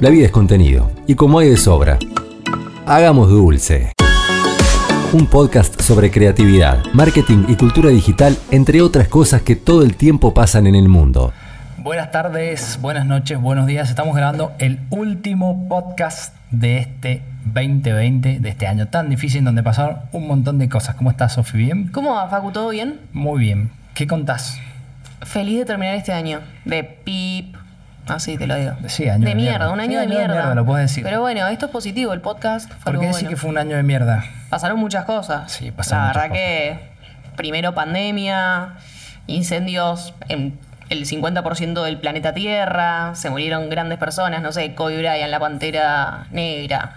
La vida es contenido, y como hay de sobra, hagamos dulce. Un podcast sobre creatividad, marketing y cultura digital, entre otras cosas que todo el tiempo pasan en el mundo. Buenas tardes, buenas noches, buenos días. Estamos grabando el último podcast de este 2020, de este año tan difícil, donde pasaron un montón de cosas. ¿Cómo estás, Sofi? ¿Bien? ¿Cómo va, Facu? ¿Todo bien? Muy bien. ¿Qué contás? Feliz de terminar este año. De pip. Así te lo digo. Sí, año de, de mierda, un Sí, año de mierda. Lo puedes decir. Pero bueno, esto es positivo, el podcast fue ¿Por qué decir bueno. que fue un año de mierda? Pasaron muchas cosas. Sí, pasaron La verdad que primero pandemia, incendios en el 50% del planeta Tierra, se murieron grandes personas, no sé, Kobe Bryant, la Pantera Negra,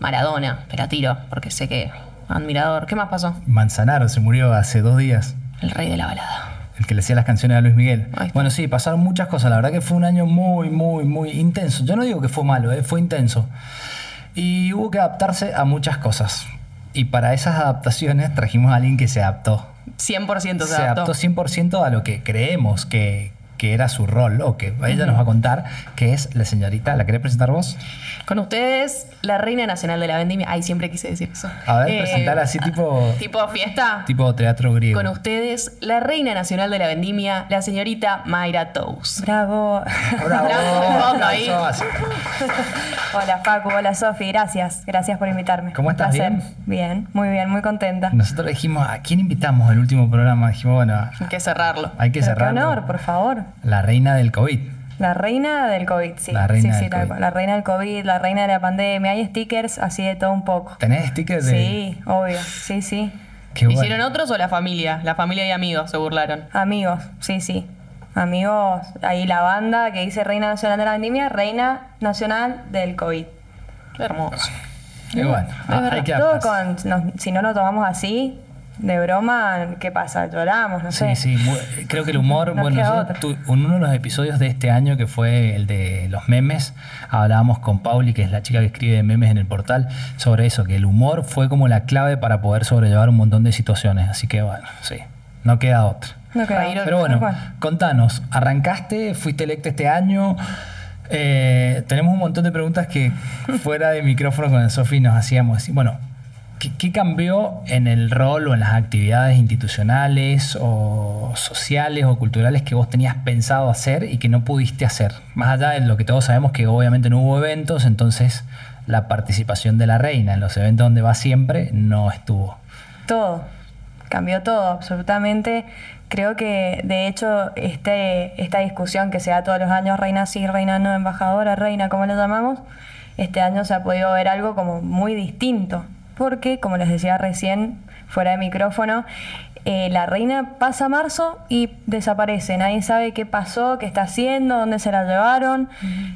Maradona, la tiro, porque sé que admirador. ¿Qué más pasó? Manzanaro se murió hace dos días. El rey de la balada. El que le hacía las canciones a Luis Miguel. Bueno, sí, pasaron muchas cosas. La verdad que fue un año muy, muy, muy intenso. Yo no digo que fue malo, ¿eh? fue intenso. Y hubo que adaptarse a muchas cosas. Y para esas adaptaciones trajimos a alguien que se adaptó. 100% se, Se adaptó. adaptó 100% a lo que creemos que, que era su rol, o que ella nos va a contar, que es la señorita. ¿La querés presentar vos? Con ustedes, la reina nacional de la vendimia. Ay, siempre quise decir eso. A ver, Eh, presentala así tipo, Tipo fiesta. tipo teatro griego. Con ustedes, la reina nacional de la vendimia, la señorita Mayra Tous. Bravo. Bravo. Aplausos de fondo ahí. Aplausos. Hola Facu, hola Sofi, gracias. Gracias por invitarme. ¿Cómo estás? ¿Bien? Bien, muy bien, muy contenta. Nosotros dijimos, ¿a quién invitamos al último programa? Dijimos, bueno, Hay que cerrarlo. hay que Pero qué honor, por favor. La reina del COVID. La reina del COVID, sí. La reina sí, del sí, COVID. La reina del COVID, la reina de la pandemia. Hay stickers así de todo un poco. ¿Tenés stickers de.? Sí, obvio. Sí, sí. Qué bueno. ¿Hicieron otros o la familia? La familia y amigos se burlaron. Amigos, sí, sí. Amigos, ahí la banda que dice Reina Nacional de la Vendimia, Reina Nacional del COVID. Hermoso. Qué bueno. Ah, hay que Todo con, si no lo tomamos así, de broma, ¿qué pasa? Lloramos, no sé. Sí, sí, muy- creo que el humor, No bueno, tu- uno de los episodios de este año que fue el de los memes, hablábamos con Pauli, que es la chica que escribe memes en el portal, sobre eso, que el humor fue como la clave para poder sobrellevar un montón de situaciones, así que bueno, sí, no queda otra. No queda otra, Pero bueno, contanos, arrancaste, fuiste electa este año. eh, tenemos un montón de preguntas que fuera de micrófono con el Sofi nos hacíamos. Bueno, ¿qué, cambió en el rol o en las actividades institucionales o sociales o culturales que vos tenías pensado hacer y que no pudiste hacer? Más allá de lo que todos sabemos que obviamente no hubo eventos, entonces la participación de la reina en los eventos donde va siempre no estuvo. Todo, cambió todo, absolutamente. Creo que, de hecho, este, esta discusión que se da todos los años, reina sí, reina no, embajadora, reina, como le llamamos, este año se ha podido ver algo como muy distinto. Porque, como les decía recién, fuera de micrófono, eh, la reina pasa marzo y desaparece. Nadie sabe qué pasó, qué está haciendo, dónde se la llevaron.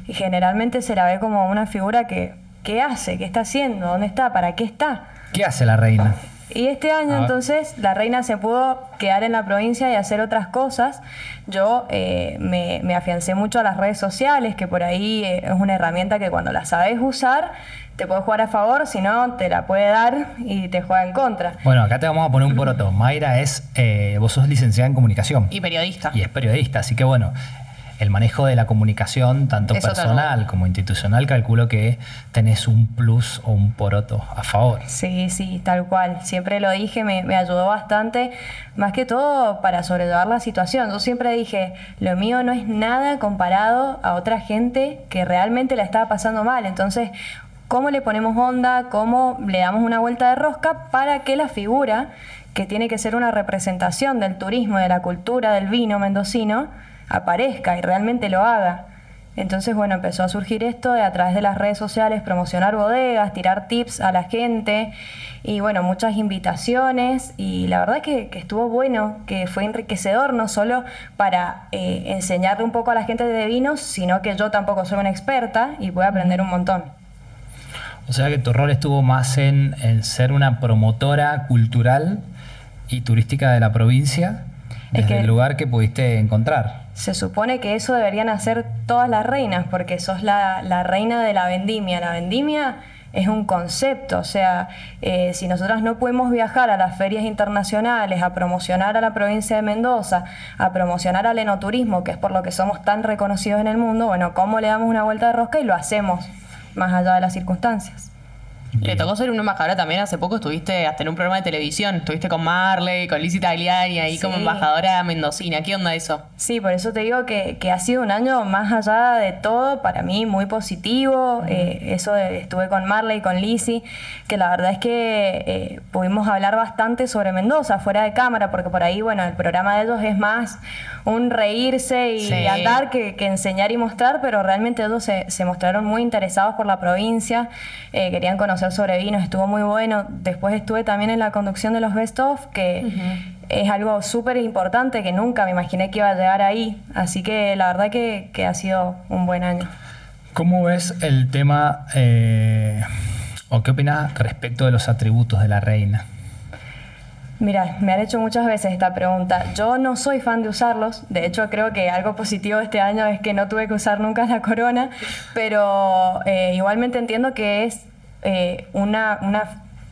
Y generalmente se la ve como una figura que, ¿qué hace? ¿Qué está haciendo? ¿Dónde está? ¿Para qué está? ¿Qué hace la reina? Y este año ver. entonces la reina se pudo quedar en la provincia y hacer otras cosas. Yo eh, me, me afiancé mucho a las redes sociales, que por ahí eh, es una herramienta que cuando la sabes usar te puede jugar a favor, si no te la puede dar y te juega en contra. Bueno, acá te vamos a poner un poroto. Mayra es, eh, vos sos licenciada en comunicación Y periodista. y es periodista, así que bueno, el manejo de la comunicación, tanto Eso personal como institucional, calculo que tenés un plus o un poroto a favor. Sí, sí, tal cual. Siempre lo dije, me, me ayudó bastante, más que todo para sobrellevar la situación. Yo siempre dije, lo mío no es nada comparado a otra gente que realmente la estaba pasando mal. Entonces, ¿cómo le ponemos onda? ¿Cómo le damos una vuelta de rosca para que la figura, que tiene que ser una representación del turismo, de la cultura, del vino mendocino, aparezca y realmente lo haga? Entonces, bueno, empezó a surgir esto de a través de las redes sociales, promocionar bodegas, tirar tips a la gente y bueno, muchas invitaciones y la verdad que, que estuvo bueno, que fue enriquecedor no solo para eh, enseñarle un poco a la gente de vinos, sino que yo tampoco soy una experta y pude aprender un montón. O sea que tu rol estuvo más en ser una promotora cultural y turística de la provincia Es desde que- el lugar que pudiste encontrar. Se supone que eso deberían hacer todas las reinas, porque sos la, la reina de la vendimia. La vendimia es un concepto, o sea, eh, si nosotras no podemos viajar a las ferias internacionales, a promocionar a la provincia de Mendoza, a promocionar al enoturismo, que es por lo que somos tan reconocidos en el mundo, bueno, ¿cómo le damos una vuelta de rosca y lo hacemos más allá de las circunstancias? Le tocó ser una embajadora también. Hace poco estuviste hasta en un programa de televisión. Estuviste con Marley, con Lizzie Tagliani, ahí como embajadora mendocina. ¿Qué onda eso? Sí, por eso te digo que, ha sido un año más allá de todo, para mí muy positivo. Eh, eso estuve con Marley, con Lizzie, que la verdad es que eh, pudimos hablar bastante sobre Mendoza fuera de cámara, porque por ahí, bueno, el programa de ellos es más un reírse y andar que, enseñar y mostrar, pero realmente ellos se, se mostraron muy interesados por la provincia, eh, querían conocer sobre vinos, estuvo muy bueno. Después estuve también en la conducción de los Best of, que es algo súper importante que nunca me imaginé que iba a llegar ahí. Así que la verdad que, ha sido un buen año. ¿Cómo ves el tema, eh, o qué opinas respecto de los atributos de la reina? Mira, me han hecho muchas veces esta pregunta. Yo no soy fan de usarlos. De hecho, creo que algo positivo este año es que no tuve que usar nunca la corona. Pero eh, igualmente entiendo que es eh, una,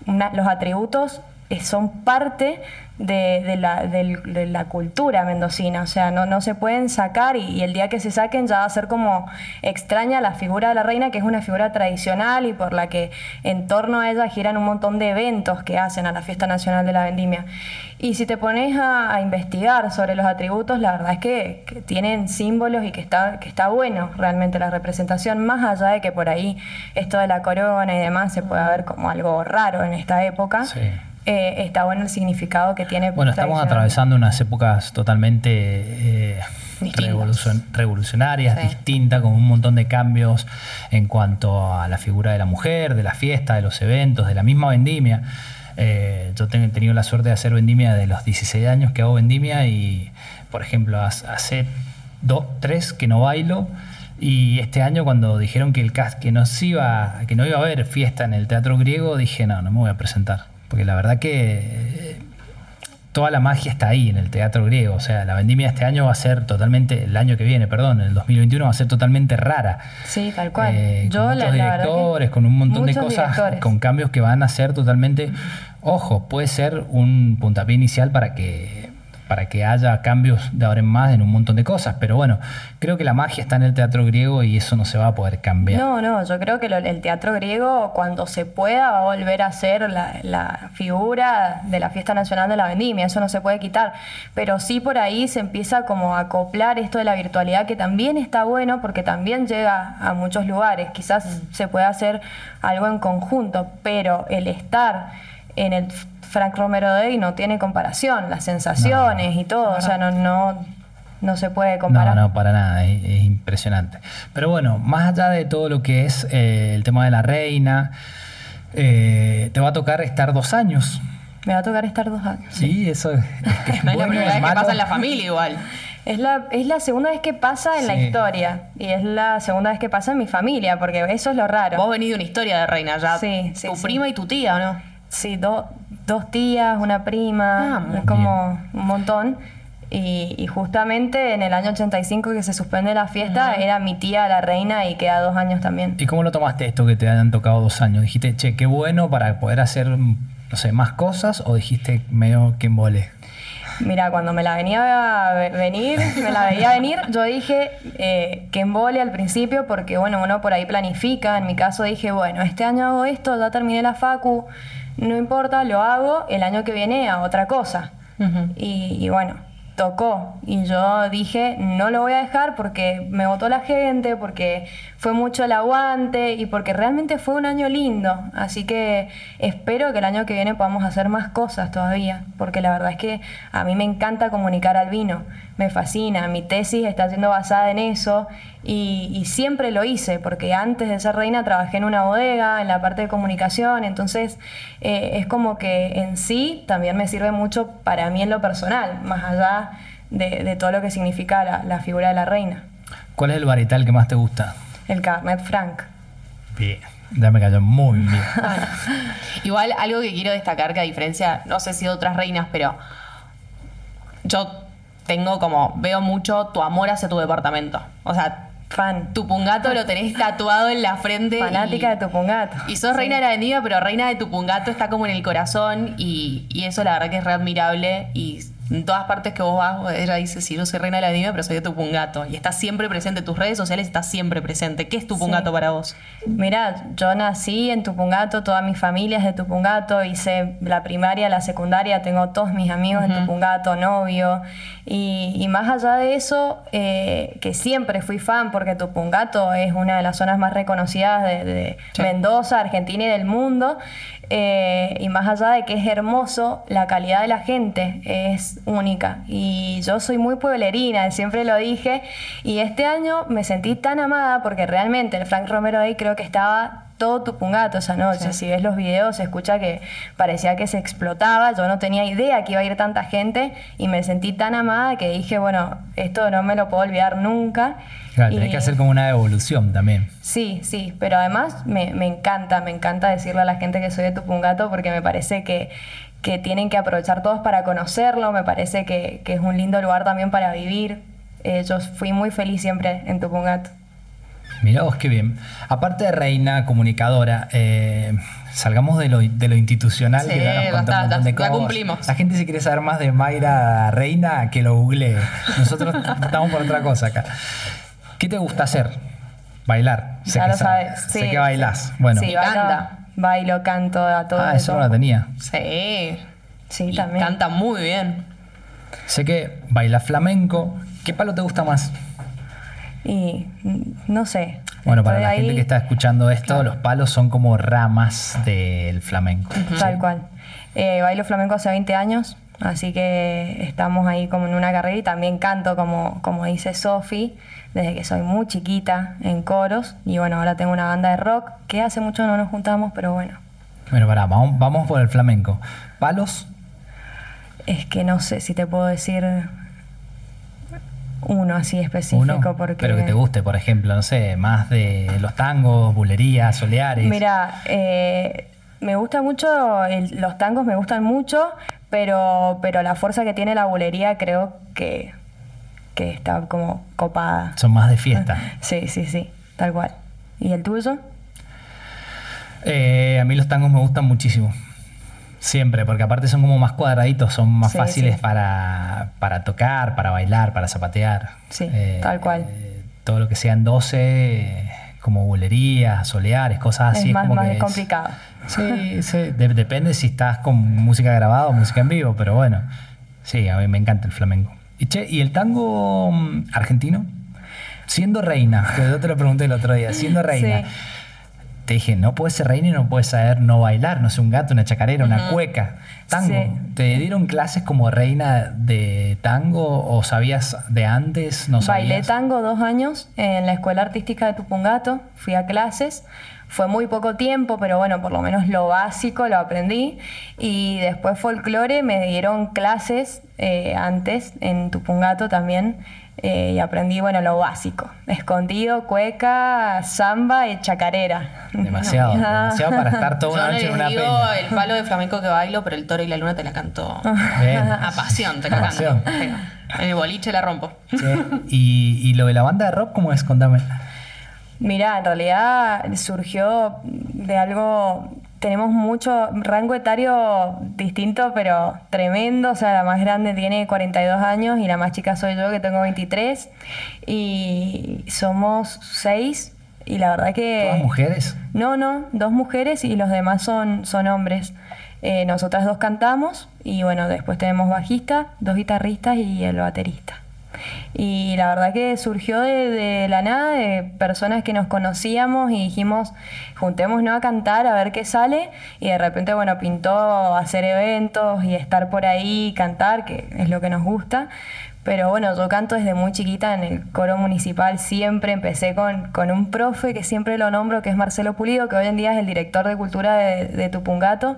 los atributos eh, son parte de, la, cultura mendocina, o sea, no, no se pueden sacar y, el día que se saquen ya va a ser como extraña la figura de la reina, que es una figura tradicional y por la que en torno a ella giran un montón de eventos que hacen a la Fiesta Nacional de la Vendimia. Y si te pones a, investigar sobre los atributos, la verdad es que, tienen símbolos y que está, que está bueno realmente la representación, más allá de que por ahí esto de la corona y demás se puede ver como algo raro en esta época. Eh, está bueno el significado que tiene. Bueno, estamos atravesando unas épocas totalmente eh, revolucionarias, distintas, con un montón de cambios en cuanto a la figura de la mujer, de la fiesta, de los eventos, de la misma vendimia. Eh, yo he tenido la suerte de hacer vendimia de los 16 años que hago vendimia y, por ejemplo, hace dos, tres que no bailo. Y este año cuando dijeron que el que no iba, que no iba a haber fiesta en el teatro griego, dije no, no me voy a presentar. Porque la verdad que eh, toda la magia está ahí en el teatro griego. O sea, la vendimia este año va a ser totalmente, el año que viene, perdón, el 2021 va a ser totalmente rara. Sí, tal cual. Eh, Yo, con muchos directores, con un montón de cosas, con cambios que van a ser totalmente. Ojo, puede ser un puntapié inicial para que para que haya cambios de ahora en más en un montón de cosas. Pero bueno, creo que la magia está en el teatro griego y eso no se va a poder cambiar. No, no, yo creo que el teatro griego, cuando se pueda, va a volver a ser la, figura de la fiesta nacional de la vendimia, eso no se puede quitar. Pero sí por ahí se empieza como a acoplar esto de la virtualidad, que también está bueno porque también llega a muchos lugares. Quizás mm. se pueda hacer algo en conjunto, pero el estar en el Frank Romero Day no tiene comparación, las sensaciones y todo, o sea, no, no, no se puede comparar. No, no, para nada, es, impresionante. Pero bueno, más allá de todo lo que es eh, el tema de la reina, eh, te va a tocar estar dos años. Me va a tocar estar dos años. Sí, eso es, es la primera vez que pasa en la familia igual. Es la, es la segunda vez que pasa en la historia y es la segunda vez que pasa en mi familia, porque eso es lo raro. Vos venís de una historia de reina ya. Sí, sí Tu prima y tu tía, ¿o no? Sí, dos dos tías, una prima, ah, es como un montón. Y, justamente en el año 85 que se suspende la fiesta, era mi tía la reina y queda dos años también. ¿Y cómo lo tomaste esto que te hayan tocado dos años? ¿Dijiste, che, qué bueno para poder hacer, no sé, más cosas? ¿O dijiste medio que embole? Mira, cuando me la venía a venir, me la veía venir, yo dije eh, que embole al principio porque, bueno, uno por ahí planifica. En mi caso dije, bueno, este año hago esto, ya terminé la facu, no importa, lo hago el año que viene a otra cosa. y, bueno, tocó. Y yo dije, no lo voy a dejar porque me votó la gente, porque fue mucho el aguante y porque realmente fue un año lindo. Así que espero que el año que viene podamos hacer más cosas todavía, porque la verdad es que a mí me encanta comunicar al vino, me fascina, mi tesis está siendo basada en eso y, siempre lo hice, porque antes de ser reina trabajé en una bodega, en la parte de comunicación, entonces eh, es como que en sí también me sirve mucho para mí en lo personal, más allá de, todo lo que significa la, figura de la reina. ¿Cuál es el varietal que más te gusta? El Carnet Frank. Bien, ya me cayó muy bien. Igual algo que quiero destacar que a diferencia, no sé si de otras reinas, pero yo tengo como, veo mucho tu amor hacia tu departamento. O sea, Fan. Tupungato lo tenés tatuado en la frente. Fanática y- de Tupungato. Y sos Sí. reina de la avenida, pero reina de Tupungato está como en el corazón y, y eso la verdad que es re admirable y en todas partes que vos vas, ella dice, sí, yo soy reina de la avenida, pero soy de Tupungato. Y está siempre presente, tus redes sociales está siempre presente. ¿Qué es Tupungato Sí. para vos? Mira, yo nací en Tupungato, toda mi familia es de Tupungato, hice la primaria, la secundaria, tengo todos mis amigos en Tupungato, novio. Y, y más allá de eso, eh, que siempre fui fan, porque Tupungato es una de las zonas más reconocidas de, de Sí. Mendoza, Argentina y del mundo. Eh, y más allá de que es hermoso, la calidad de la gente es única. Y yo soy muy pueblerina, siempre lo dije. Y este año me sentí tan amada porque realmente el Frank Romero Day creo que estaba todo Tupungato esa noche. Sí. Si ves los videos, se escucha que parecía que se explotaba. Yo no tenía idea que iba a ir tanta gente y me sentí tan amada que dije, bueno, esto no me lo puedo olvidar nunca. Claro, Y- tenés que hacer como una evolución también. Sí, sí, pero además me, me encanta, me encanta decirle a la gente que soy de Tupungato porque me parece que, que tienen que aprovechar todos para conocerlo, me parece que, que es un lindo lugar también para vivir. Eh, yo fui muy feliz siempre en Tupungato. Mirá vos qué bien. Aparte de reina comunicadora, eh, salgamos de lo, de lo institucional Sí, que ya nos basta, un montón de ya cosas. cumplimos. La gente si quiere saber más de Mayra Reina, que lo googlee. Nosotros estamos por otra cosa acá. ¿Qué te gusta hacer? Bailar. Sé ya que lo sabes. Sé sí, que bailás. sí. Bueno. Sí, canta. bailo, canto, a todo. ah, eso no la tenía. Sí. Sí, Y también. canta muy bien. Sé que bailas flamenco. ¿Qué palo te gusta más? Y mm, no sé. Bueno, para la ahí, gente que está escuchando esto, los palos son como ramas del flamenco. Tal cual. Eh, bailo flamenco hace 20 años, así que estamos ahí como en una carrera y también canto, como, como dice Sofi, desde que soy muy chiquita en coros. Y bueno, ahora tengo una banda de rock que hace mucho no nos juntamos, pero bueno, Bueno, pará, vamos, vamos por el flamenco. ¿Palos? es que no sé si te puedo decir uno así específico. Uno, porque... pero que te guste, por ejemplo, no sé, más de los tangos, bulerías, soleares. Mira, eh, me gusta mucho, el- los tangos me gustan mucho, pero, pero la fuerza que tiene la bulería creo que, que está como copada. Son más de fiesta. Sí, sí, sí, tal cual. ¿Y el tuyo? Eh, a mí los tangos me gustan muchísimo. Siempre, porque aparte son como más cuadraditos, son más Sí, fáciles sí. Para, para tocar, para bailar, para zapatear. Sí, tal cual. eh, todo lo que sean 12, eh, como bulerías, soleares, cosas así. es más, como más que es- complicado. Sí, sí. De- depende si estás con música grabada o música en vivo, pero bueno. Sí, a mí me encanta el flamenco. Y, che, ¿y el tango mm, argentino? Siendo reina, que yo te lo pregunté el otro día, siendo reina. Sí. Te dije, no puedes ser reina y no puedes saber no bailar, no sé, un gato, una chacarera, una cueca. Tango. Sí. ¿Te dieron clases como reina de tango o sabías de antes? ¿No sabías? Bailé tango dos años en la Escuela Artística de Tupungato, fui a clases. Fue muy poco tiempo, pero bueno, por lo menos lo básico lo aprendí. Y después folclore, me dieron clases eh, antes en Tupungato también. Eh, y aprendí, bueno, lo básico. Escondido, cueca, samba y chacarera. Demasiado, demasiado para estar toda Yo una no noche en una digo peña. el palo de flamenco que bailo, pero el toro y la luna te la canto Bien. a pasión, te la canto. En el boliche la rompo. Sí. Y, y lo de la banda de rock, ¿cómo es? Contame. Mira, en realidad surgió de algo. Tenemos mucho rango etario distinto, pero tremendo. O sea, la más grande tiene 42 años y la más chica soy yo, que tengo 23. Y somos seis. Y la verdad que. ¿Todas mujeres? No, no, dos mujeres y los demás son, son hombres. Eh, nosotras dos cantamos y bueno, después tenemos bajista, dos guitarristas y el baterista. Y la verdad que surgió de, la nada, de personas que nos conocíamos y dijimos, juntémonos a cantar a ver qué sale. Y de repente, bueno, pintó hacer eventos y estar por ahí, cantar, que es lo que nos gusta. Pero bueno, yo canto desde muy chiquita en el coro municipal, siempre empecé con, con un profe que siempre lo nombro, que es Marcelo Pulido, que hoy en día es el director de cultura de Tupungato,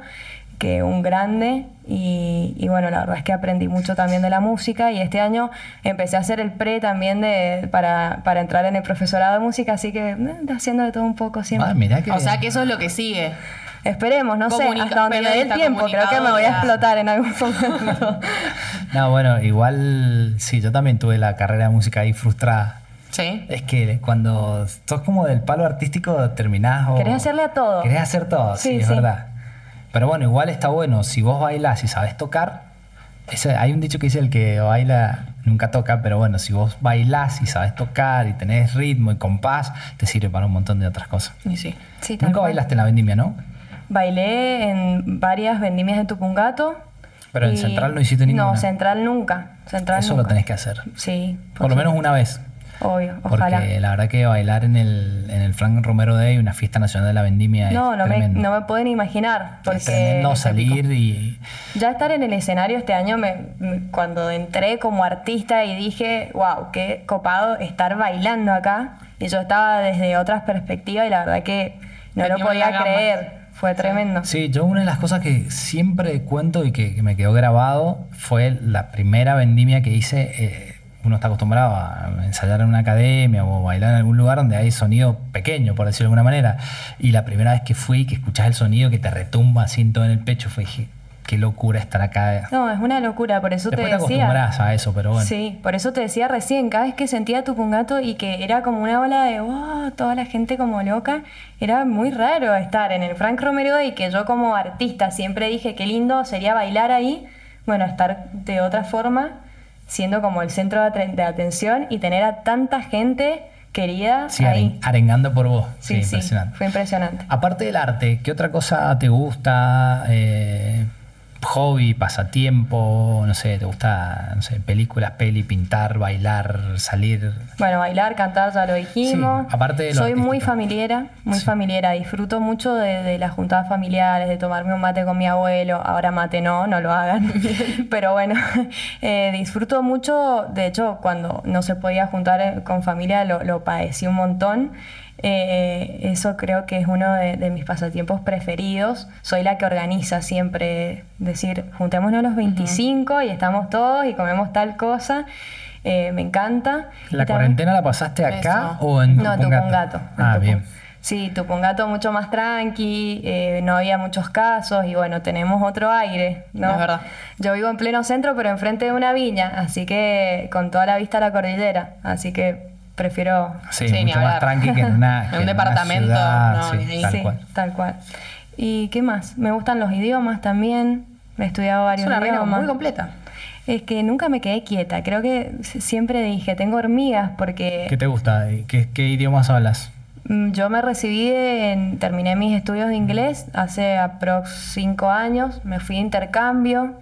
que un grande. Y, y bueno, la verdad es que aprendí mucho también de la música y este año empecé a hacer el pre también de, para, para entrar en el profesorado de música, así que eh, haciendo de todo un poco siempre. Ah, mirá que O sea que eso es lo que sigue. Esperemos, no sé, hasta donde me dé el tiempo, creo que me voy a explotar en algún momento. No, bueno, igual sí, yo también tuve la carrera de música ahí frustrada. Sí. Es que cuando sos como del palo artístico terminás o... Querés hacerle a todo. Querés hacer todo, sí, Sí, es sí. verdad. Pero bueno, igual está bueno, si vos bailás y sabes tocar, ese- hay un dicho que dice el que baila nunca toca, pero bueno, si vos bailás y sabes tocar y tenés ritmo y compás, te sirve para un montón de otras cosas. Y sí. Nunca bailaste en la vendimia, ¿no? Bailé en varias vendimias de Tupungato. Pero en Central no hiciste ninguna. No, Central nunca. Central Eso nunca. lo tenés que hacer. Sí. Por lo menos una vez. Obvio, Porque ojalá. la verdad que bailar en el, en el Frank Romero Day, una fiesta nacional de la vendimia, No, es no me, no me pueden imaginar. Porque es tremendo salir y... Ya estar en el escenario este año, me, me- cuando entré como artista y dije, wow, qué copado estar bailando acá. Y yo estaba desde otras perspectivas y la verdad que no lo podía creer. Fue tremendo. Sí, yo una de las cosas que siempre cuento y que, que me quedó grabado fue la primera vendimia que hice. eh, uno está acostumbrado a ensayar en una academia o bailar en algún lugar donde hay sonido pequeño, por decirlo de alguna manera. Y la primera vez que fui, que escuchás el sonido que te retumba así en todo en el pecho, fue dije, qué locura estar acá. No, es una locura, por eso Después te, te decía. acostumbras a eso, pero bueno. Sí, por eso te decía recién, cada vez que sentía tu pungato y que era como una ola de wow, toda la gente como loca, era muy raro estar en el Frank Romero y que yo como artista siempre dije qué lindo sería bailar ahí, bueno, estar de otra forma, siendo como el centro de, atención y tener a tanta gente querida Sí, ahí. aren- arengando por vos. Sí, Sí, sí, impresionante. fue impresionante. Aparte del arte, ¿qué otra cosa te gusta? Eh, hobby, pasatiempo, no sé, ¿te gusta, no sé, películas, peli, pintar, bailar, salir? Bueno, bailar, cantar, ya lo dijimos. Sí, aparte de lo Soy muy familiera, muy Sí. familiera. Disfruto mucho de, de las juntadas familiares, de tomarme un mate con mi abuelo. Ahora mate no, no lo hagan. Pero bueno, eh, disfruto mucho. De hecho, cuando no se podía juntar con familia, lo, lo padecí un montón. Eh, eso creo que es uno de, de mis pasatiempos preferidos. Soy la que organiza siempre, decir, juntémonos los 25 y estamos todos y comemos tal cosa. Eh, me encanta. ¿La cuarentena la pasaste acá Eso. o en no, Tupungato? Ah, en bien. Sí, Tupungato mucho más tranqui, eh, no había muchos casos y bueno, tenemos otro aire, ¿no? Es verdad. Yo vivo en pleno centro, pero enfrente de una viña, así que con toda la vista a la cordillera, así que prefiero... Sí, Sí, mucho más hablar. tranqui que en una, En que un una departamento, ciudad, no, sí, tal sí, cual. tal cual. ¿Y qué más? Me gustan los idiomas también, he estudiado Es varios una reina idiomas. muy completa. Es que nunca me quedé quieta, creo que siempre dije, tengo hormigas porque... ¿Qué te gusta? ¿Qué, qué idiomas hablas? Mm, Yo me recibí, en, terminé mis estudios de inglés hace aprox 5 años, me fui de intercambio,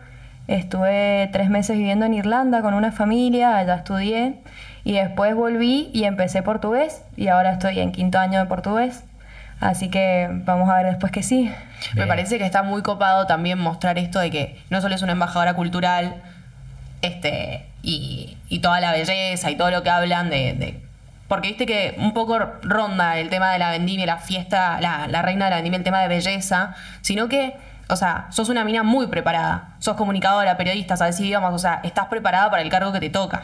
estuve tres meses viviendo en Irlanda con una familia, allá estudié y después volví y empecé portugués y ahora estoy en quinto año de portugués, así que vamos a ver después que sí. Me Bien. parece que está muy copado también mostrar esto de que no solo es una embajadora cultural, este, y, y toda la belleza y todo lo que hablan de, de- Porque viste que un poco ronda el tema de la vendimia, la fiesta, la, la reina de la vendimia, el tema de belleza, sino que, o sea, sos una mina muy preparada. Sos comunicadora, periodista, sabes idiomas, o sea, estás preparada para el cargo que te toca.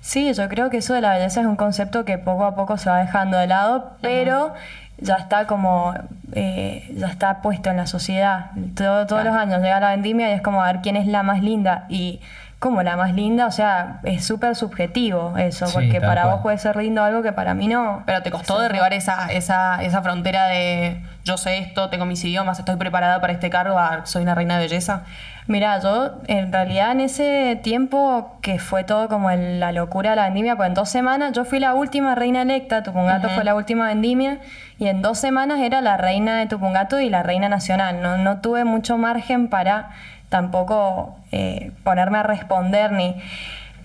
Sí, yo creo que eso de la belleza es un concepto que poco a poco se va dejando de lado, pero ya está como, eh, ya está puesto en la sociedad. Todo- todos Claro. los años llega la vendimia y es como a ver quién es la más linda. Y como la más linda, o sea, es súper subjetivo eso, Sí, porque para cual. vos puede ser lindo algo que para mí no. Pero te costó derribar esa, esa, esa frontera de yo sé esto, tengo mis idiomas, estoy preparada para este cargo, a soy una reina de belleza. Mira, yo en realidad en ese tiempo que fue todo como el- la locura de la vendimia, pues en dos semanas yo fui la última reina electa, Tupungato Ujú. fue la última vendimia y en dos semanas era la reina de Tupungato y la reina nacional. No, no tuve mucho margen para tampoco eh, ponerme a responder ni...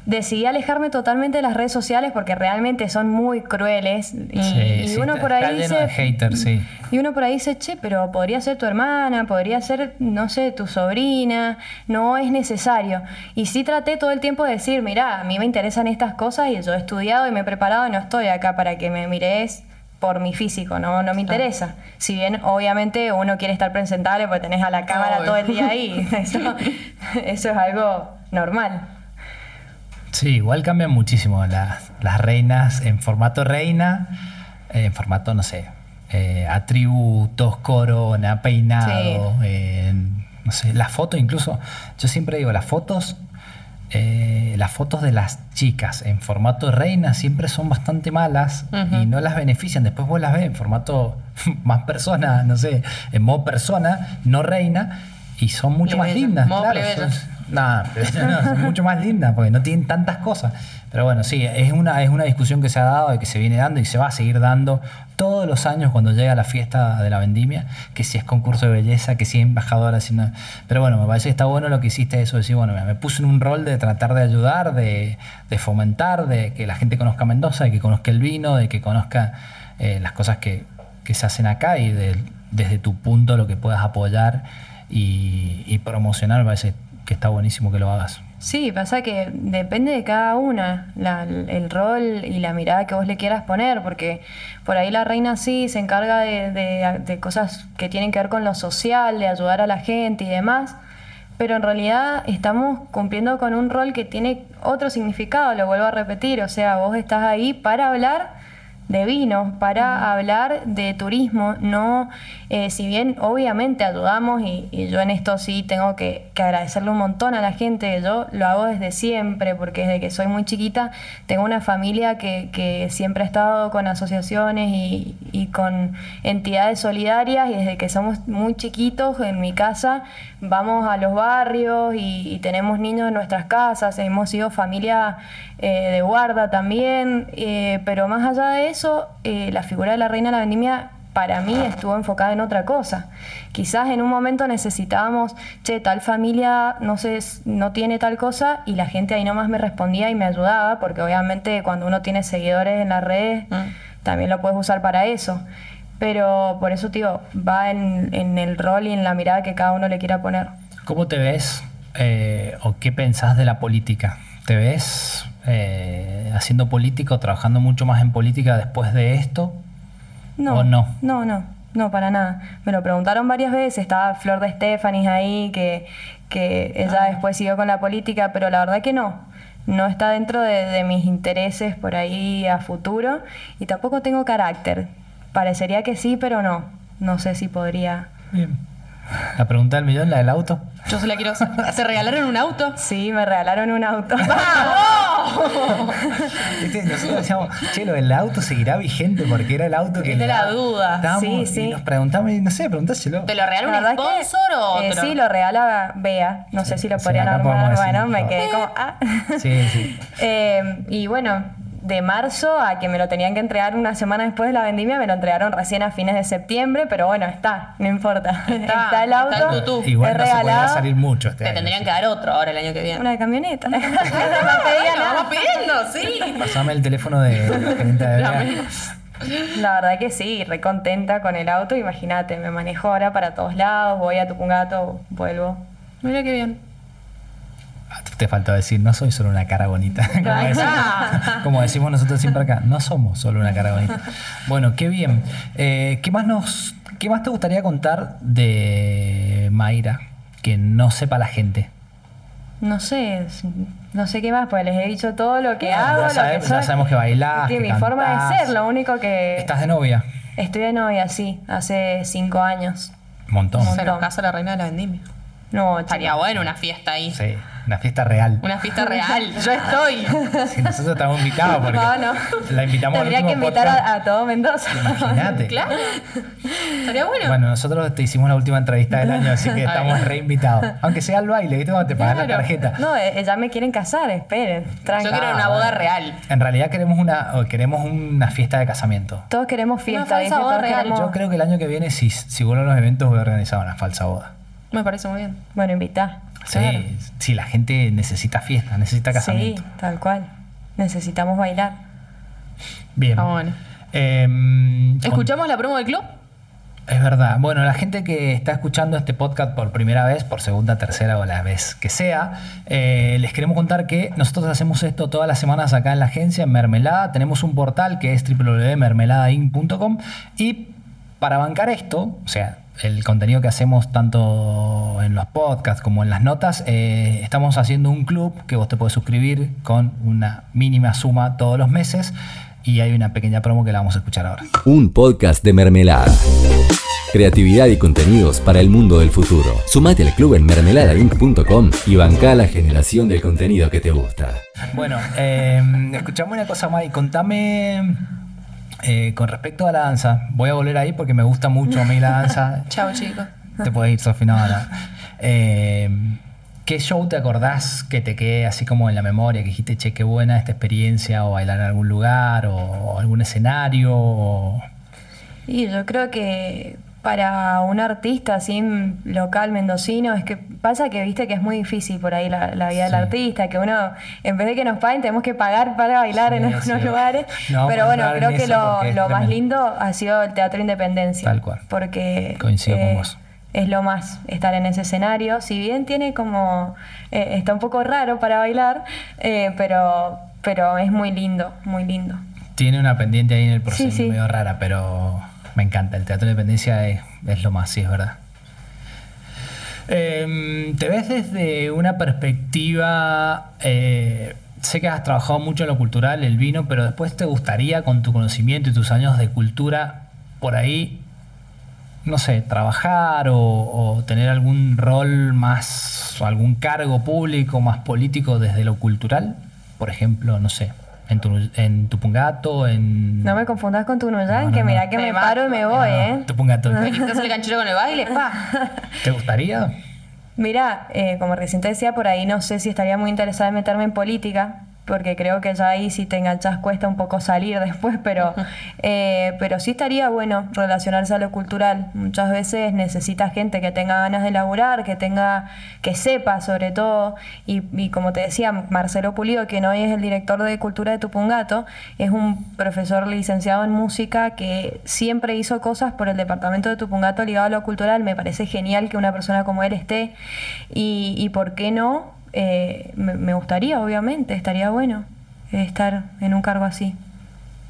Decidí alejarme totalmente de las redes sociales porque realmente son muy crueles y, Sí, y sí, uno por ahí dice... de haters, sí. Y uno por ahí dice, che, pero podría ser tu hermana, podría ser, no sé, tu sobrina, no es necesario. Y sí traté todo el tiempo de decir, mira, a mí me interesan estas cosas y yo he estudiado y me he preparado y no estoy acá para que me mires por mi físico, no, no me interesa. Si bien obviamente uno quiere estar presentable porque tenés a la cámara Obvio. todo el día ahí, eso, eso es algo normal. Sí, igual cambian muchísimo las, las reinas en formato reina, en formato, no sé, eh, atributos, corona, peinado, eh, no sé, las fotos incluso. Yo siempre digo, las fotos eh, las fotos de las chicas en formato reina siempre son bastante malas y no las benefician. Después vos las ves en formato más persona, no sé, en modo persona, no reina, y son mucho más lindas. modo claro, son- Plebeya no, son mucho más lindas porque no tienen tantas cosas. Pero bueno, sí, es una, es una discusión que se ha dado y que se viene dando y se va a seguir dando todos los años cuando llega la fiesta de la vendimia, que si es concurso de belleza, que si es embajadora, si Pero bueno, me parece que está bueno lo que hiciste eso, de decir, bueno, me puse en un rol de tratar de ayudar, de, de fomentar, de que la gente conozca Mendoza, de que conozca el vino, de que conozca eh, las cosas que, que se hacen acá y de- desde tu punto lo que puedas apoyar y, y promocionar, me parece que está buenísimo que lo hagas. Sí, pasa que depende de cada una la- el rol y la mirada que vos le quieras poner, porque por ahí la reina sí se encarga de, de- de cosas que tienen que ver con lo social, de ayudar a la gente y demás, pero en realidad estamos cumpliendo con un rol que tiene otro significado, lo vuelvo a repetir, o sea, vos estás ahí para hablar de vino, para hablar de turismo, no, eh, si bien obviamente ayudamos y, y yo en esto sí tengo que, agradecerle un montón a la gente, yo lo hago desde siempre, porque desde que soy muy chiquita tengo una familia que, siempre ha estado con asociaciones y, con entidades solidarias y desde que somos muy chiquitos en mi casa vamos a los barrios y, y tenemos niños en nuestras casas, hemos sido familia eh, de guarda también, eh, pero más allá de eso, eh, la figura de la reina de la vendimia para mí estuvo enfocada en otra cosa. Quizás en un momento necesitábamos, che, tal familia no sé, no tiene tal cosa y la gente ahí nomás me respondía y me ayudaba, porque obviamente cuando uno tiene seguidores en las redes, Mm. también lo puedes usar para eso. Pero por eso, tío, va en, en el rol y en la mirada que cada uno le quiera poner. ¿Cómo te ves eh, o qué pensás de la política? ¿Te ves eh, haciendo política o trabajando mucho más en política después de esto? No, ¿O no? No, no, no, para nada. Me lo preguntaron varias veces, estaba Flor de Estefanis ahí, que, que ella después siguió con la política, pero la verdad que no. No está dentro de, de mis intereses por ahí a futuro y tampoco tengo carácter. Parecería que sí, pero no. No sé si podría. Bien. La pregunta del millón, la del auto. Yo se la quiero hacer. ¿Se regalaron un auto? Sí, me regalaron un auto. Viste, Nosotros decíamos, che, lo del auto seguirá vigente porque era el auto que. Le la da- duda. Estábamos Sí, Y sí. nos preguntamos, y no sé, preguntáselo. ¿Te lo regaló un que, sponsor o eh, te lo- sí, lo regala Bea. No sé si lo sí, podrían armar. decir Bueno, me quedé como. Ah. Sí, sí. Eh, y bueno, de marzo a que me lo tenían que entregar una semana después de la vendimia, me lo entregaron recién a fines de septiembre, pero bueno, está, no importa. Está, el está auto. el tutú. Igual no se podrá salir mucho este Te año, tendrían sí. que dar otro ahora el año que viene. Una camioneta. no vamos pidiendo, sí. Pasame el teléfono de la de La. La verdad que sí, re contenta con el auto. Imagínate, me manejo ahora para todos lados, voy a Tupungato, vuelvo. Mira qué bien. Te faltó decir, no soy solo una cara bonita. Como, decimos, está. como decimos nosotros siempre acá, no somos solo una cara bonita. Bueno, qué bien. Eh, ¿qué, más nos, ¿Qué más te gustaría contar de Mayra que no sepa la gente? No sé, es- no sé qué más, pues les he dicho todo lo que hago, ya, lo sabe- que ya soy. sabemos que bailás, Sí, que mi forma de ser, lo único que... ¿Estás de novia? Estoy de novia, sí, hace cinco años. Montón. Montón. Se nos casa la reina de la vendimia. No, Estaría bueno una fiesta ahí. Sí, una fiesta real. Una fiesta real. Yo estoy. Sí, nosotros estamos invitados porque No, no. la invitamos al Tendría que último invitar podcast. a, a todo Mendoza. Imagínate. Claro. Estaría bueno. Bueno, nosotros te hicimos la última entrevista del año, así que estamos reinvitados. Aunque sea al baile, ¿viste? Cuando te pagan la tarjeta. No, eh, ya me quieren casar, esperen. Yo quiero una boda real. En realidad queremos una, o queremos una fiesta de casamiento. Todos queremos fiesta, falsa ¿viste? boda real. queremos- Yo creo que el año que viene, si, si vuelven los eventos, voy a organizar una falsa boda. Me parece muy bien. Bueno, invitá. Sí, Claro. sí, la gente necesita fiesta, necesita casamiento. Sí, tal cual. Necesitamos bailar. Bien. Ah, bueno. Em, con- ¿Escuchamos la promo del club? Es verdad. Bueno, la gente que está escuchando este podcast por primera vez, por segunda, tercera o la vez que sea, eh, les queremos contar que nosotros hacemos esto todas las semanas acá en la agencia, en Mermelada. Tenemos un portal que es www.mermeladain.com y para bancar esto, o sea, el contenido que hacemos tanto en los podcasts como en las notas, eh, estamos haciendo un club que vos te puedes suscribir con una mínima suma todos los meses y hay una pequeña promo que la vamos a escuchar ahora. Un podcast de mermelada. Creatividad y contenidos para el mundo del futuro. Sumate al club en mermeladainc.com y banca la generación del contenido que te gusta. Bueno, eh, escuchame una cosa más y contame eh, con respecto a la danza. Voy a volver ahí porque me gusta mucho a mí la danza. Chao, chicos. Te puedes ir, Sofi, no, no. Eh, ¿Qué show te acordás que te quede así como en la memoria? Que dijiste, che, qué buena esta experiencia, o bailar en algún lugar, o, o algún escenario. o- Y yo creo que para un artista así local mendocino es que pasa que viste que es muy difícil por ahí la, la vida Sí. del artista, que uno en vez de que nos paguen tenemos que pagar para bailar en algunos sí. lugares, No, pero bueno, creo que lo, más lindo ha sido el Teatro Independencia, Tal cual. porque Coincido con vos. es lo más estar en ese escenario, si bien tiene como eh, está un poco raro para bailar, eh, pero pero es muy lindo, muy lindo. Tiene una pendiente ahí en el proceso medio rara, pero me encanta. El teatro de dependencia es, es lo más, sí, es verdad. Em, ¿Te ves desde una perspectiva... eh, sé que has trabajado mucho en lo cultural, el vino, pero después te gustaría, con tu conocimiento y tus años de cultura, por ahí, no sé, trabajar o, o tener algún rol más, o algún cargo público más político desde lo cultural? Por ejemplo, no sé, en, tu, en Tupungato, en... No me confundas con tu Nuyan, No, que no, mira no. que me Me paro y me voy, ¿eh? Tupungato. Me quitas el canchero con el baile, pa. ¿Te gustaría? Mira, eh, como recién te decía, por ahí no sé si estaría muy interesada en meterme en política, porque creo que ya ahí si te enganchas cuesta un poco salir después, pero, eh, pero sí estaría bueno relacionarse a lo cultural. Muchas veces necesita gente que tenga ganas de laburar, que tenga, que sepa sobre todo, y, y como te decía, Marcelo Pulido, que hoy es el director de Cultura de Tupungato, es un profesor licenciado en música que siempre hizo cosas por el departamento de Tupungato ligado a lo cultural. Me parece genial que una persona como él esté, y, y por qué no, eh, me, gustaría, obviamente, estaría bueno eh, estar en un cargo así.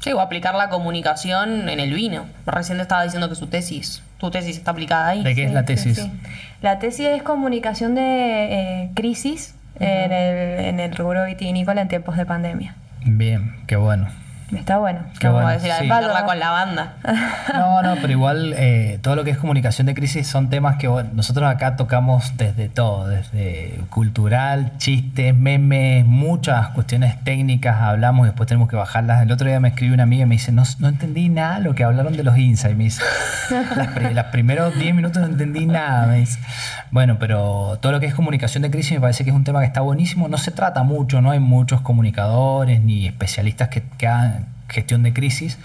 Sí, o aplicar la comunicación en el vino. Recién te estaba diciendo que su tesis, tu tesis está aplicada ahí. ¿De qué es la tesis? sí. La tesis es comunicación de eh, crisis en, el, en el rubro vitivinícola en tiempos de pandemia. Bien, qué bueno. Está bueno. Qué Como bueno, decir, sí. con la banda. No, no, pero igual eh, todo lo que es comunicación de crisis son temas que bueno, nosotros acá tocamos desde todo, desde cultural, chistes, memes, muchas cuestiones técnicas, hablamos y después tenemos que bajarlas. El otro día me escribe una amiga y me dice, no, no entendí nada lo que hablaron de los insights. Me dice, las, pri- las primeros 10 minutos no entendí nada. Me dice. Bueno, pero todo lo que es comunicación de crisis me parece que es un tema que está buenísimo. No se trata mucho, no hay muchos comunicadores ni especialistas que, que hagan gestión de crisis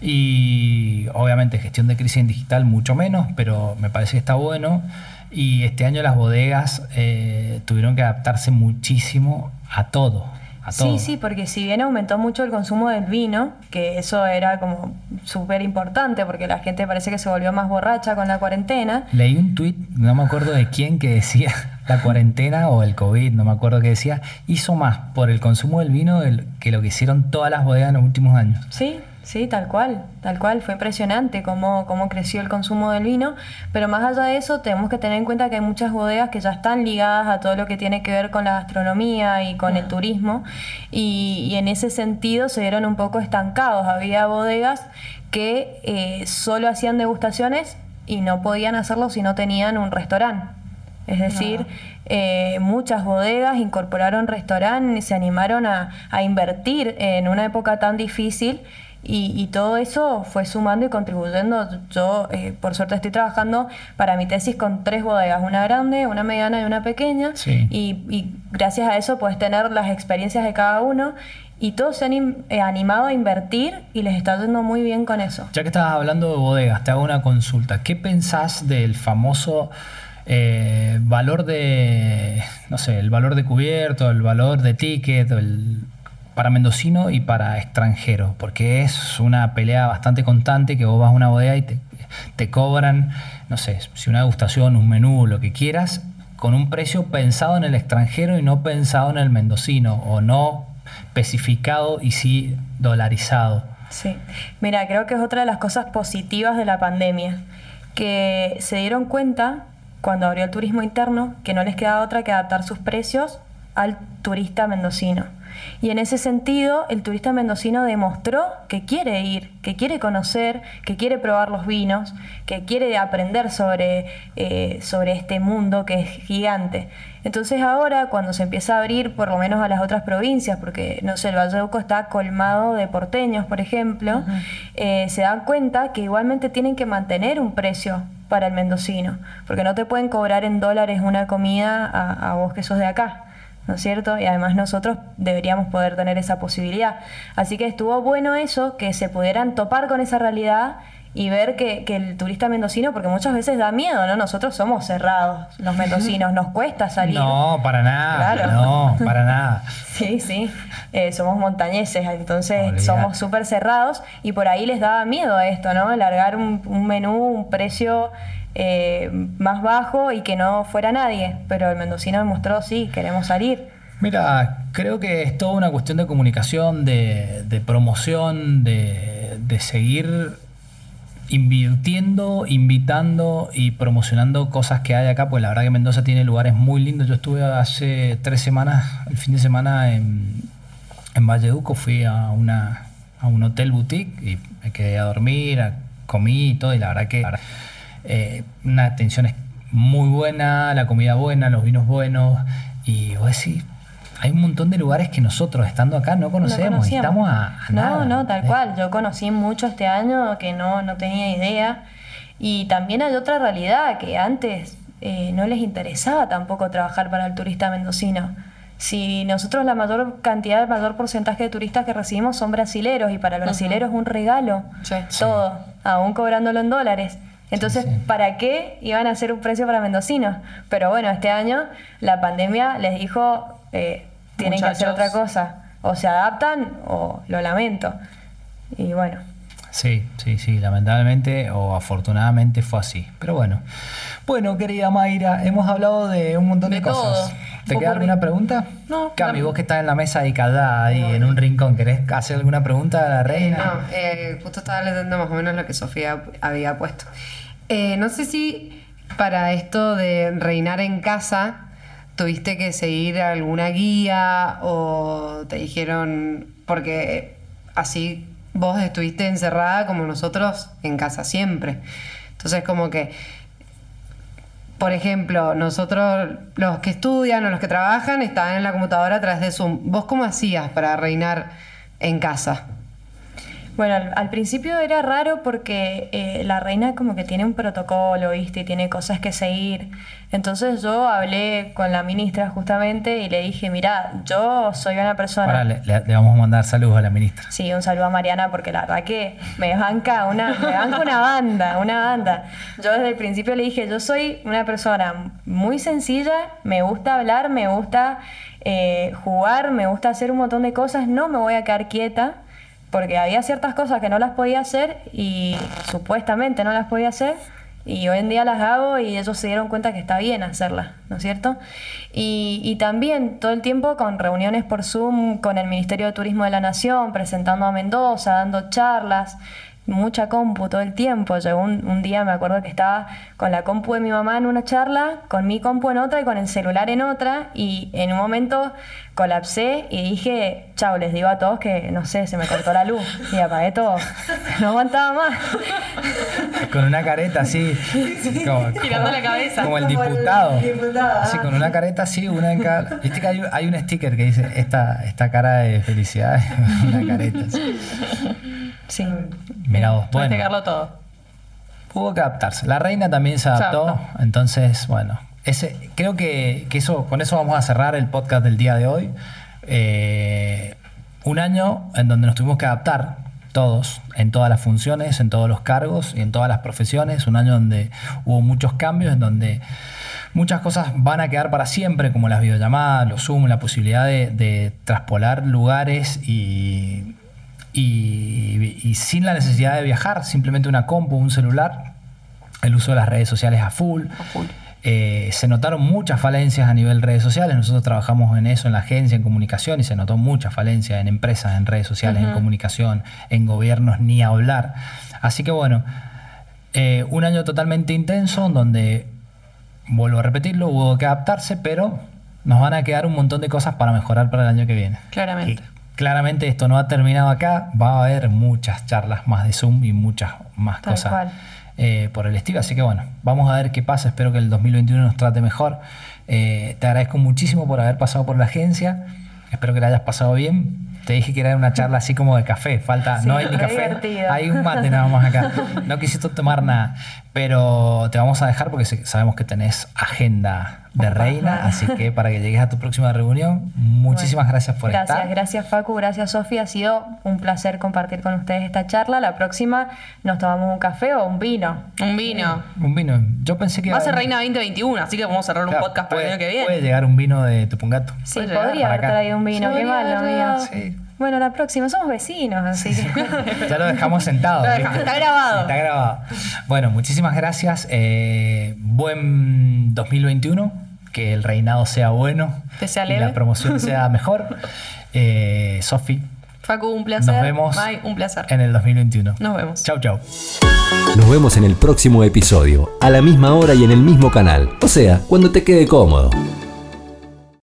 y obviamente gestión de crisis en digital mucho menos, pero me parece que está bueno. Y este año las bodegas eh, tuvieron que adaptarse muchísimo a todo. A todo. Sí, sí, porque si bien aumentó mucho el consumo del vino, que eso era como súper importante, porque la gente parece que se volvió más borracha con la cuarentena, Leí un tuit, no me acuerdo de quién, que decía la cuarentena o el COVID, no me acuerdo qué decía, hizo más por el consumo del vino que lo que hicieron todas las bodegas en los últimos años. Sí, sí, tal cual, tal cual. Fue impresionante cómo, cómo creció el consumo del vino. Pero más allá de eso, tenemos que tener en cuenta que hay muchas bodegas que ya están ligadas a todo lo que tiene que ver con la gastronomía y con el turismo. Y, y en ese sentido se vieron un poco estancados. Había bodegas que eh, solo hacían degustaciones y no podían hacerlo si no tenían un restaurante. Es decir, eh, muchas bodegas incorporaron restaurantes, se animaron a, a invertir en una época tan difícil y, y todo eso fue sumando y contribuyendo. Yo, eh, por suerte, estoy trabajando para mi tesis con tres bodegas, una grande, una mediana y una pequeña. Sí. Y, y gracias a eso puedes tener las experiencias de cada uno y todos se han eh, animado a invertir y les está yendo muy bien con eso. Ya que estabas hablando de bodegas, te hago una consulta. ¿Qué pensás del famoso eh, valor de, no sé, el valor de cubierto, el valor de ticket, para mendocino y para extranjero? Porque es una pelea bastante constante que vos vas a una bodega y te, te cobran, no sé, si una degustación, un menú, lo que quieras, con un precio pensado en el extranjero y no pensado en el mendocino, o no especificado y sí dolarizado. Sí, mira, creo que es otra de las cosas positivas de la pandemia, que se dieron cuenta cuando abrió el turismo interno que no les quedaba otra que adaptar sus precios al turista mendocino. Y en ese sentido, el turista mendocino demostró que quiere ir, que quiere conocer, que quiere probar los vinos, que quiere aprender sobre, eh, sobre este mundo que es gigante. Entonces ahora, cuando se empieza a abrir por lo menos a las otras provincias, porque no sé, el Valle de está colmado de porteños, por ejemplo, eh, se dan cuenta que igualmente tienen que mantener un precio para el mendocino, porque no te pueden cobrar en dólares una comida a, vos que sos de acá. ¿no es cierto? Y además nosotros deberíamos poder tener esa posibilidad. Así que estuvo bueno eso, que se pudieran topar con esa realidad y ver que, el turista mendocino, porque muchas veces da miedo, ¿no? Nosotros somos cerrados, los mendocinos, nos cuesta salir. No, para nada. No, para nada. sí, sí. Eh, somos montañeses, entonces somos súper cerrados y por ahí les daba miedo esto, ¿no? Largar un, menú, un precio eh, más bajo y que no fuera nadie. Pero el mendocino demostró, sí, queremos salir. Mira, creo que es toda una cuestión de comunicación, de, de promoción, de, de seguir invirtiendo, invitando y promocionando cosas que hay acá, pues la verdad que Mendoza tiene lugares muy lindos. Yo estuve hace tres semanas, el fin de semana en, en Valleduco, fui a, una, a un hotel boutique y me quedé a dormir, comí y todo, y la verdad que eh, una atención es muy buena, la comida buena, los vinos buenos, y vos decís, hay un montón de lugares que nosotros, estando acá, no conocemos. estamos a, No, no, tal cual. Yo conocí mucho este año que no, no tenía idea. Y también hay otra realidad que antes eh, no les interesaba tampoco trabajar para el turista mendocino. Si nosotros la mayor cantidad, el mayor porcentaje de turistas que recibimos son brasileros y para el brasilero es un regalo todo, aún cobrándolo en dólares. Entonces, ¿para qué iban a hacer un precio para mendocinos? Pero bueno, este año la pandemia les dijo, eh, tienen que hacer otra cosa. O se adaptan o lo lamento. Y bueno. Sí, sí, sí, lamentablemente o afortunadamente fue así. Pero bueno. Bueno, querida Mayra, hemos hablado de un montón de, cosas. ¿Te queda alguna pregunta? No. Cami, vos que estás en la mesa y callada ahí en un rincón, ¿querés hacer alguna pregunta a la reina? no, eh, justo estaba leyendo más o menos lo que Sofía había puesto. Eh, no sé si para esto de reinar en casa tuviste que seguir alguna guía o te dijeron, porque así vos estuviste encerrada como nosotros en casa siempre. Entonces como que, por ejemplo, nosotros los que estudian o los que trabajan estaban en la computadora a través de Zoom. ¿Vos cómo hacías para reinar en casa? Bueno, al, principio era raro porque eh, la reina como que tiene un protocolo, ¿viste? Y tiene cosas que seguir. Entonces yo hablé con la ministra justamente y le dije, mira, yo soy una persona... Ahora le, vamos a mandar saludos a la ministra. Sí, un saludo a Mariana porque la verdad que me banca una, me banca una banda, una banda. Yo desde el principio le dije, yo soy una persona muy sencilla, me gusta hablar, me gusta eh, jugar, me gusta hacer un montón de cosas, no me voy a quedar quieta porque había ciertas cosas que no las podía hacer y supuestamente no las podía hacer y hoy en día las hago y ellos se dieron cuenta que está bien hacerlas, ¿no es cierto? Y, también todo el tiempo con reuniones por Zoom con el Ministerio de Turismo de la Nación, presentando a Mendoza, dando charlas mucha compu todo el tiempo. Llegó un, un, día, me acuerdo que estaba con la compu de mi mamá en una charla, con mi compu en otra y con el celular en otra, y en un momento colapsé y dije, chao, les digo a todos que, no sé, se me cortó la luz y apagué todo. No aguantaba más. Con una careta así. Como, Girando la cabeza. Como el diputado. Así, con una careta así, una en cada... Viste que hay, un sticker que dice, esta, esta cara de felicidad una careta. Sí. Mira vos. Bueno, todo. Hubo que adaptarse. La reina también se adaptó, entonces, bueno. Ese, creo que, eso, con eso vamos a cerrar el podcast del día de hoy. Eh, un año en donde nos tuvimos que adaptar todos, en todas las funciones, en todos los cargos y en todas las profesiones. Un año donde hubo muchos cambios, en donde muchas cosas van a quedar para siempre, como las videollamadas, los Zoom, la posibilidad de, de traspolar lugares y y, sin la necesidad de viajar, simplemente una compu, un celular, el uso de las redes sociales a full. Eh, se notaron muchas falencias a nivel redes sociales. Nosotros trabajamos en eso en la agencia, en comunicación, y se notó mucha falencia en empresas, en redes sociales, en comunicación, en gobiernos, ni hablar. Así que bueno, eh, un año totalmente intenso, donde, vuelvo a repetirlo, hubo que adaptarse, pero nos van a quedar un montón de cosas para mejorar para el año que viene. Claramente. Y claramente esto no ha terminado acá, va a haber muchas charlas más de Zoom y muchas más Tal cosas eh, por el estilo. Así que bueno, vamos a ver qué pasa. Espero que el 2021 nos trate mejor. Eh, te agradezco muchísimo por haber pasado por la agencia. Espero que la hayas pasado bien. Te dije que era una charla así como de café. Falta, Sí, no hay ni café. divertido. Hay un mate nada más acá. No quisiste tomar nada. Pero te vamos a dejar porque sabemos que tenés agenda de reina. Así que para que llegues a tu próxima reunión, muchísimas gracias por gracias, estar. gracias Facu, gracias Sofía. Ha sido un placer compartir con ustedes esta charla. La próxima nos tomamos un café o un vino. Un vino. Un vino. Yo pensé que Va a ser Reina 2021, así que vamos a cerrar un podcast para puede- el año que viene. Puede llegar un vino de Tupungato. Sí, podría para haber traído un vino, qué malo, mío. Sí. Bueno, la próxima, somos vecinos, así que. Ya lo dejamos sentado. Lo ¿viste? dejamos- está grabado. Está grabado. Bueno, muchísimas gracias. eh, buen 2021. Que el reinado sea bueno. Que sea y leve. la promoción sea mejor. Eh, Sofi, Facu, un placer. nos vemos Mai, un placer. en el 2021. Nos vemos. Chau, chau. Nos vemos en el próximo episodio, a la misma hora y en el mismo canal. O sea, cuando te quede cómodo.